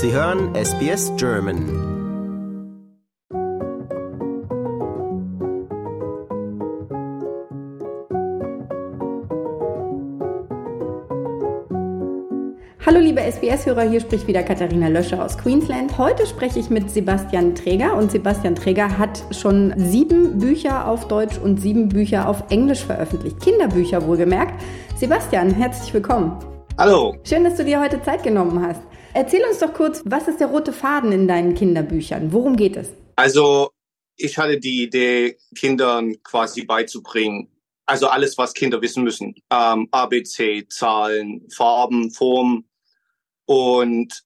Sie hören SBS German. Hallo liebe SBS-Hörer, hier spricht wieder Katharina Löscher aus Queensland. Heute spreche ich mit Sebastian Träger und Sebastian Träger hat schon sieben Bücher auf Deutsch und sieben Bücher auf Englisch veröffentlicht. Kinderbücher wohlgemerkt. Sebastian, herzlich willkommen. Hallo. Schön, dass du dir heute Zeit genommen hast. Erzähl uns doch kurz, was ist der rote Faden in deinen Kinderbüchern? Worum geht es? Also ich hatte die Idee, Kindern quasi beizubringen, also alles, was Kinder wissen müssen. Ähm, ABC, Zahlen, Farben, Formen, und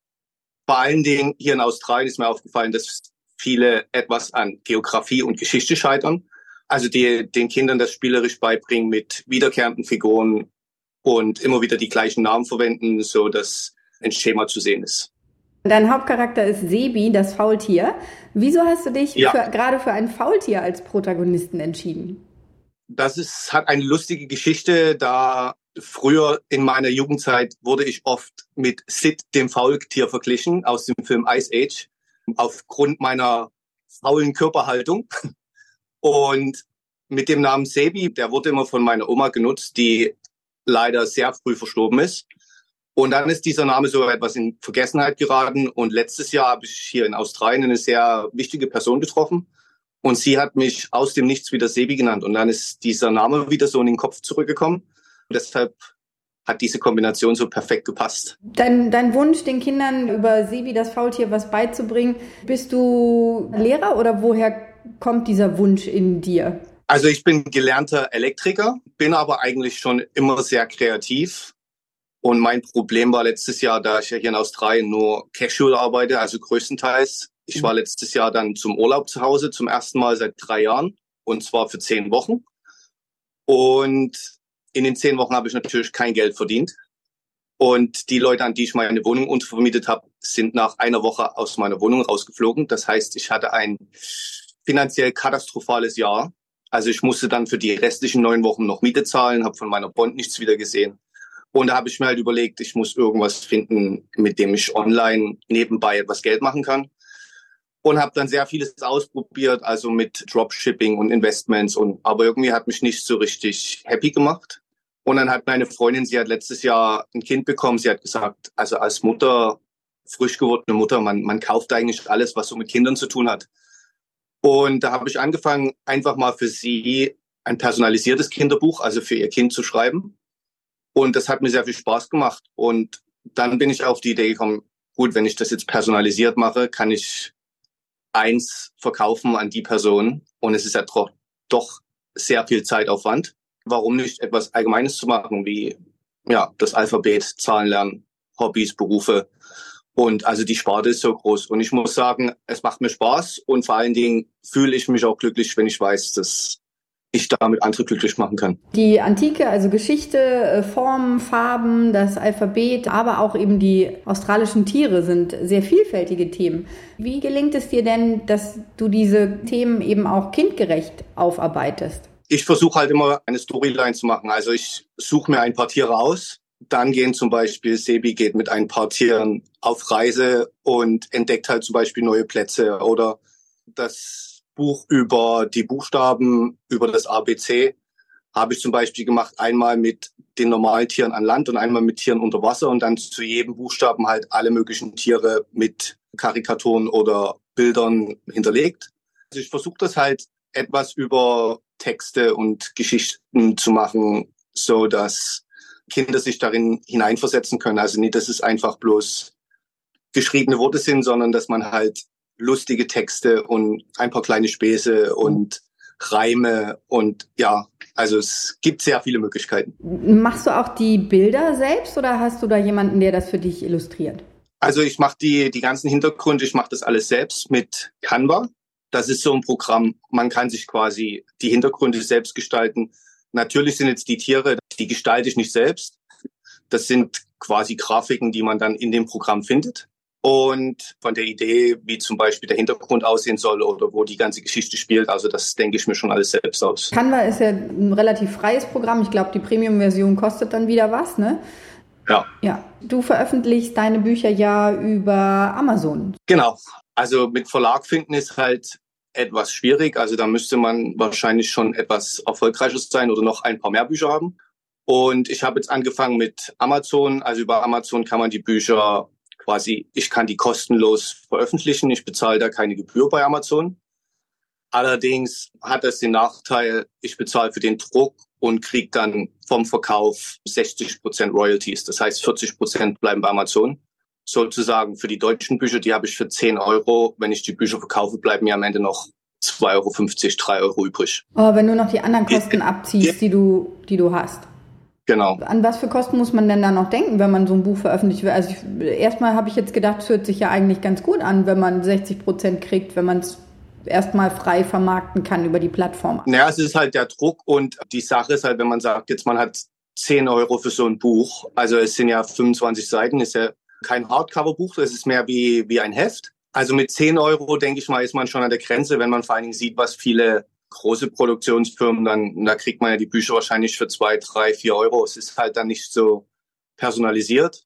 vor allen Dingen hier in Australien ist mir aufgefallen, dass viele etwas an Geografie und Geschichte scheitern. Also die, den Kindern das spielerisch beibringen mit wiederkehrenden Figuren und immer wieder die gleichen Namen verwenden, so dass ein Schema zu sehen ist. Dein Hauptcharakter ist Sebi, das Faultier. Wieso hast du dich ja. für, gerade für ein Faultier als Protagonisten entschieden? Das ist, hat eine lustige Geschichte, da Früher in meiner Jugendzeit wurde ich oft mit Sid, dem Faultier, verglichen aus dem Film Ice Age, aufgrund meiner faulen Körperhaltung. Und mit dem Namen Sebi, der wurde immer von meiner Oma genutzt, die leider sehr früh verstorben ist. Und dann ist dieser Name so etwas in Vergessenheit geraten. Und letztes Jahr habe ich hier in Australien eine sehr wichtige Person getroffen. Und sie hat mich aus dem Nichts wieder Sebi genannt. Und dann ist dieser Name wieder so in den Kopf zurückgekommen. Deshalb hat diese Kombination so perfekt gepasst. Dein, dein Wunsch, den Kindern über Sebi, das Faultier, was beizubringen, bist du Lehrer oder woher kommt dieser Wunsch in dir? Also ich bin gelernter Elektriker, bin aber eigentlich schon immer sehr kreativ. Und mein Problem war letztes Jahr, da ich ja hier in Australien nur casual arbeite, also größtenteils. Ich war letztes Jahr dann zum Urlaub zu Hause, zum ersten Mal seit drei Jahren, und zwar für zehn Wochen. Und in den zehn Wochen habe ich natürlich kein Geld verdient. Und die Leute, an die ich meine Wohnung untervermietet habe, sind nach einer Woche aus meiner Wohnung rausgeflogen. Das heißt, ich hatte ein finanziell katastrophales Jahr. Also ich musste dann für die restlichen neun Wochen noch Miete zahlen, habe von meiner Bond nichts wieder gesehen. Und da habe ich mir halt überlegt, ich muss irgendwas finden, mit dem ich online nebenbei etwas Geld machen kann. Und habe dann sehr vieles ausprobiert, also mit Dropshipping und Investments. Und aber irgendwie hat mich nicht so richtig happy gemacht. Und dann hat meine Freundin, sie hat letztes Jahr ein Kind bekommen. Sie hat gesagt, also als Mutter, frisch gewordene Mutter, man, man kauft eigentlich alles, was so mit Kindern zu tun hat. Und da habe ich angefangen, einfach mal für sie ein personalisiertes Kinderbuch, also für ihr Kind zu schreiben. Und das hat mir sehr viel Spaß gemacht. Und dann bin ich auf die Idee gekommen, gut, wenn ich das jetzt personalisiert mache, kann ich eins verkaufen an die Person. Und es ist ja doch, doch sehr viel Zeitaufwand warum nicht etwas Allgemeines zu machen, wie ja, das Alphabet, Zahlen lernen, Hobbys, Berufe. Und also die Sparte ist so groß. Und ich muss sagen, es macht mir Spaß und vor allen Dingen fühle ich mich auch glücklich, wenn ich weiß, dass ich damit andere glücklich machen kann. Die Antike, also Geschichte, äh, Formen, Farben, das Alphabet, aber auch eben die australischen Tiere sind sehr vielfältige Themen. Wie gelingt es dir denn, dass du diese Themen eben auch kindgerecht aufarbeitest? ich versuche halt immer eine Storyline zu machen. Also ich suche mir ein paar Tiere aus. Dann gehen zum Beispiel, Sebi geht mit ein paar Tieren auf Reise und entdeckt halt zum Beispiel neue Plätze. Oder das Buch über die Buchstaben, über das ABC, habe ich zum Beispiel gemacht, einmal mit den normalen Tieren an Land und einmal mit Tieren unter Wasser und dann zu jedem Buchstaben halt alle möglichen Tiere mit Karikaturen oder Bildern hinterlegt. Also ich versuche das halt etwas über Texte und Geschichten zu machen, so dass Kinder sich darin hineinversetzen können. Also nicht, dass es einfach bloß geschriebene Worte sind, sondern dass man halt lustige Texte und ein paar kleine Späße und Reime und ja, also es gibt sehr viele Möglichkeiten. Machst du auch die Bilder selbst oder hast du da jemanden, der das für dich illustriert? Also ich mache die, die ganzen Hintergründe, ich mache das alles selbst mit Canva. Das ist so ein Programm, man kann sich quasi die Hintergründe selbst gestalten. Natürlich sind jetzt die Tiere, die gestalte ich nicht selbst. Das sind quasi Grafiken, die man dann in dem Programm findet. Und von der Idee, wie zum Beispiel der Hintergrund aussehen soll oder wo die ganze Geschichte spielt, also das denke ich mir schon alles selbst aus. Canva ist ja ein relativ freies Programm. Ich glaube, die Premium-Version kostet dann wieder was, ne? Ja. Ja. Du veröffentlichst deine Bücher ja über Amazon. Genau. Also mit Verlag finden ist halt etwas schwierig. Also da müsste man wahrscheinlich schon etwas erfolgreicher sein oder noch ein paar mehr Bücher haben. Und ich habe jetzt angefangen mit Amazon. Also über Amazon kann man die Bücher quasi, ich kann die kostenlos veröffentlichen. Ich bezahle da keine Gebühr bei Amazon. Allerdings hat es den Nachteil, ich bezahle für den Druck und kriege dann vom Verkauf 60 Prozent Royalties. Das heißt, 40 Prozent bleiben bei Amazon. Sozusagen für die deutschen Bücher, die habe ich für 10 Euro. Wenn ich die Bücher verkaufe, bleiben mir am Ende noch 2,50 Euro, 3 Euro übrig. Aber wenn du noch die anderen Kosten abziehst, die du, die du hast. Genau. An was für Kosten muss man denn da noch denken, wenn man so ein Buch veröffentlicht? Also ich, erstmal habe ich jetzt gedacht, es hört sich ja eigentlich ganz gut an, wenn man 60 Prozent kriegt, wenn man es erstmal frei vermarkten kann über die Plattform. Naja, es ist halt der Druck und die Sache ist halt, wenn man sagt, jetzt man hat 10 Euro für so ein Buch, also es sind ja 25 Seiten, ist ja kein Hardcover-Buch, das ist mehr wie, wie ein Heft. Also mit 10 Euro, denke ich mal, ist man schon an der Grenze, wenn man vor allen Dingen sieht, was viele große Produktionsfirmen, dann da kriegt man ja die Bücher wahrscheinlich für zwei, drei, vier Euro. Es ist halt dann nicht so personalisiert,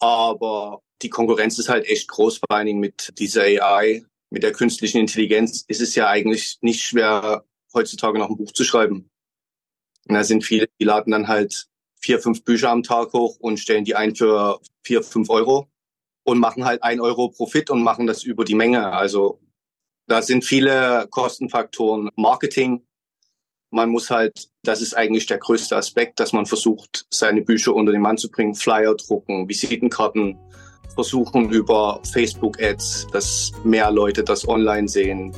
aber die Konkurrenz ist halt echt groß, vor allen Dingen mit dieser AI, mit der künstlichen Intelligenz ist es ja eigentlich nicht schwer, heutzutage noch ein Buch zu schreiben. Und da sind viele, die laden dann halt vier, fünf Bücher am Tag hoch und stellen die ein für vier, fünf Euro und machen halt ein Euro Profit und machen das über die Menge. Also da sind viele Kostenfaktoren. Marketing. Man muss halt, das ist eigentlich der größte Aspekt, dass man versucht, seine Bücher unter den Mann zu bringen. Flyer drucken, Visitenkarten, versuchen über Facebook-Ads, dass mehr Leute das online sehen.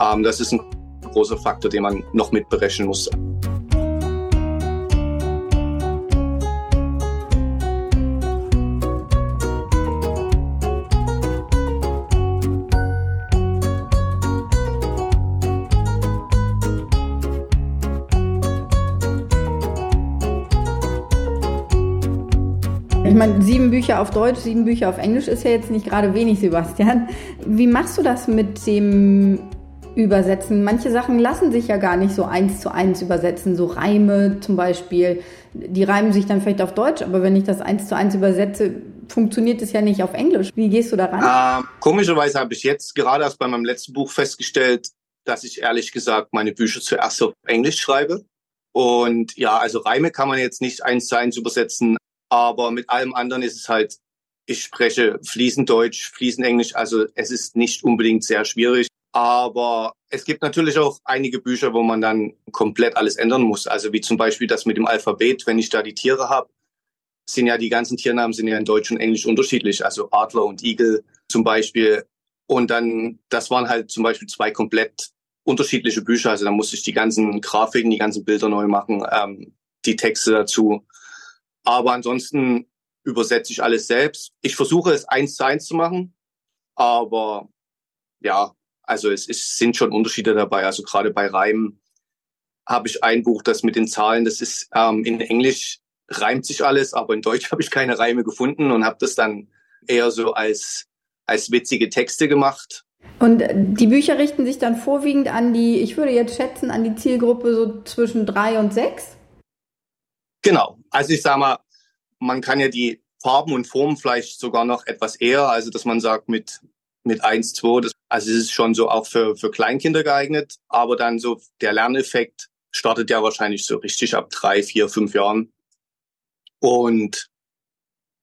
Ähm, das ist ein großer Faktor, den man noch mitberechnen muss. Ich meine, sieben Bücher auf Deutsch, sieben Bücher auf Englisch ist ja jetzt nicht gerade wenig, Sebastian. Wie machst du das mit dem Übersetzen? Manche Sachen lassen sich ja gar nicht so eins zu eins übersetzen, so Reime zum Beispiel. Die reimen sich dann vielleicht auf Deutsch, aber wenn ich das eins zu eins übersetze, funktioniert es ja nicht auf Englisch. Wie gehst du daran? Ähm, komischerweise habe ich jetzt gerade erst bei meinem letzten Buch festgestellt, dass ich ehrlich gesagt meine Bücher zuerst auf Englisch schreibe. Und ja, also Reime kann man jetzt nicht eins zu eins übersetzen, aber mit allem anderen ist es halt, ich spreche fließend Deutsch, fließend Englisch, also es ist nicht unbedingt sehr schwierig. Aber es gibt natürlich auch einige Bücher, wo man dann komplett alles ändern muss. Also wie zum Beispiel das mit dem Alphabet, wenn ich da die Tiere habe, sind ja die ganzen Tiernamen sind ja in Deutsch und Englisch unterschiedlich. Also Adler und Igel zum Beispiel. Und dann, das waren halt zum Beispiel zwei komplett unterschiedliche Bücher. Also da musste ich die ganzen Grafiken, die ganzen Bilder neu machen, ähm, die Texte dazu. Aber ansonsten übersetze ich alles selbst. Ich versuche es eins zu eins zu machen, aber ja, also es, es sind schon Unterschiede dabei. Also gerade bei Reimen habe ich ein Buch, das mit den Zahlen, das ist ähm, in Englisch reimt sich alles, aber in Deutsch habe ich keine Reime gefunden und habe das dann eher so als als witzige Texte gemacht. Und die Bücher richten sich dann vorwiegend an die, ich würde jetzt schätzen, an die Zielgruppe so zwischen drei und sechs? Genau. Also ich sage mal, man kann ja die Farben und Formen vielleicht sogar noch etwas eher, also dass man sagt mit mit eins, zwei, das, also es ist schon so auch für, für Kleinkinder geeignet, aber dann so der Lerneffekt startet ja wahrscheinlich so richtig ab drei, vier, fünf Jahren. Und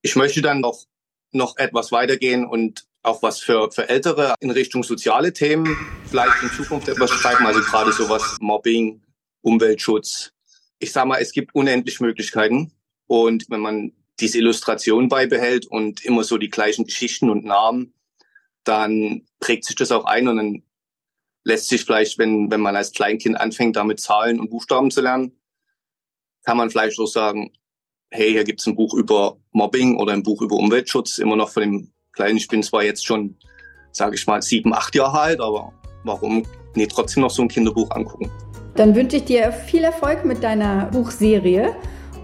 ich möchte dann noch, noch etwas weitergehen und auch was für, für Ältere in Richtung soziale Themen vielleicht in Zukunft etwas schreiben, also gerade sowas Mobbing, Umweltschutz, ich sag mal, es gibt unendlich Möglichkeiten. Und wenn man diese Illustration beibehält und immer so die gleichen Geschichten und Namen, dann prägt sich das auch ein und dann lässt sich vielleicht, wenn, wenn man als Kleinkind anfängt, damit Zahlen und Buchstaben zu lernen, kann man vielleicht auch sagen, hey, hier gibt's ein Buch über Mobbing oder ein Buch über Umweltschutz, immer noch von dem Kleinen. Ich bin zwar jetzt schon, sage ich mal, sieben, acht Jahre alt, aber warum nee, trotzdem noch so ein Kinderbuch angucken? Dann wünsche ich dir viel Erfolg mit deiner Buchserie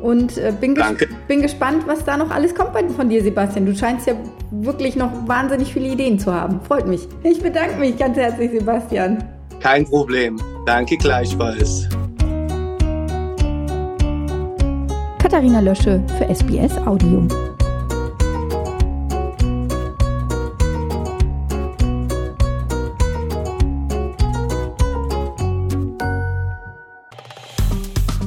und äh, bin, ges bin gespannt, was da noch alles kommt von dir, Sebastian. Du scheinst ja wirklich noch wahnsinnig viele Ideen zu haben. Freut mich. Ich bedanke mich ganz herzlich, Sebastian. Kein Problem. Danke gleichfalls. Katharina Lösche für SBS Audio.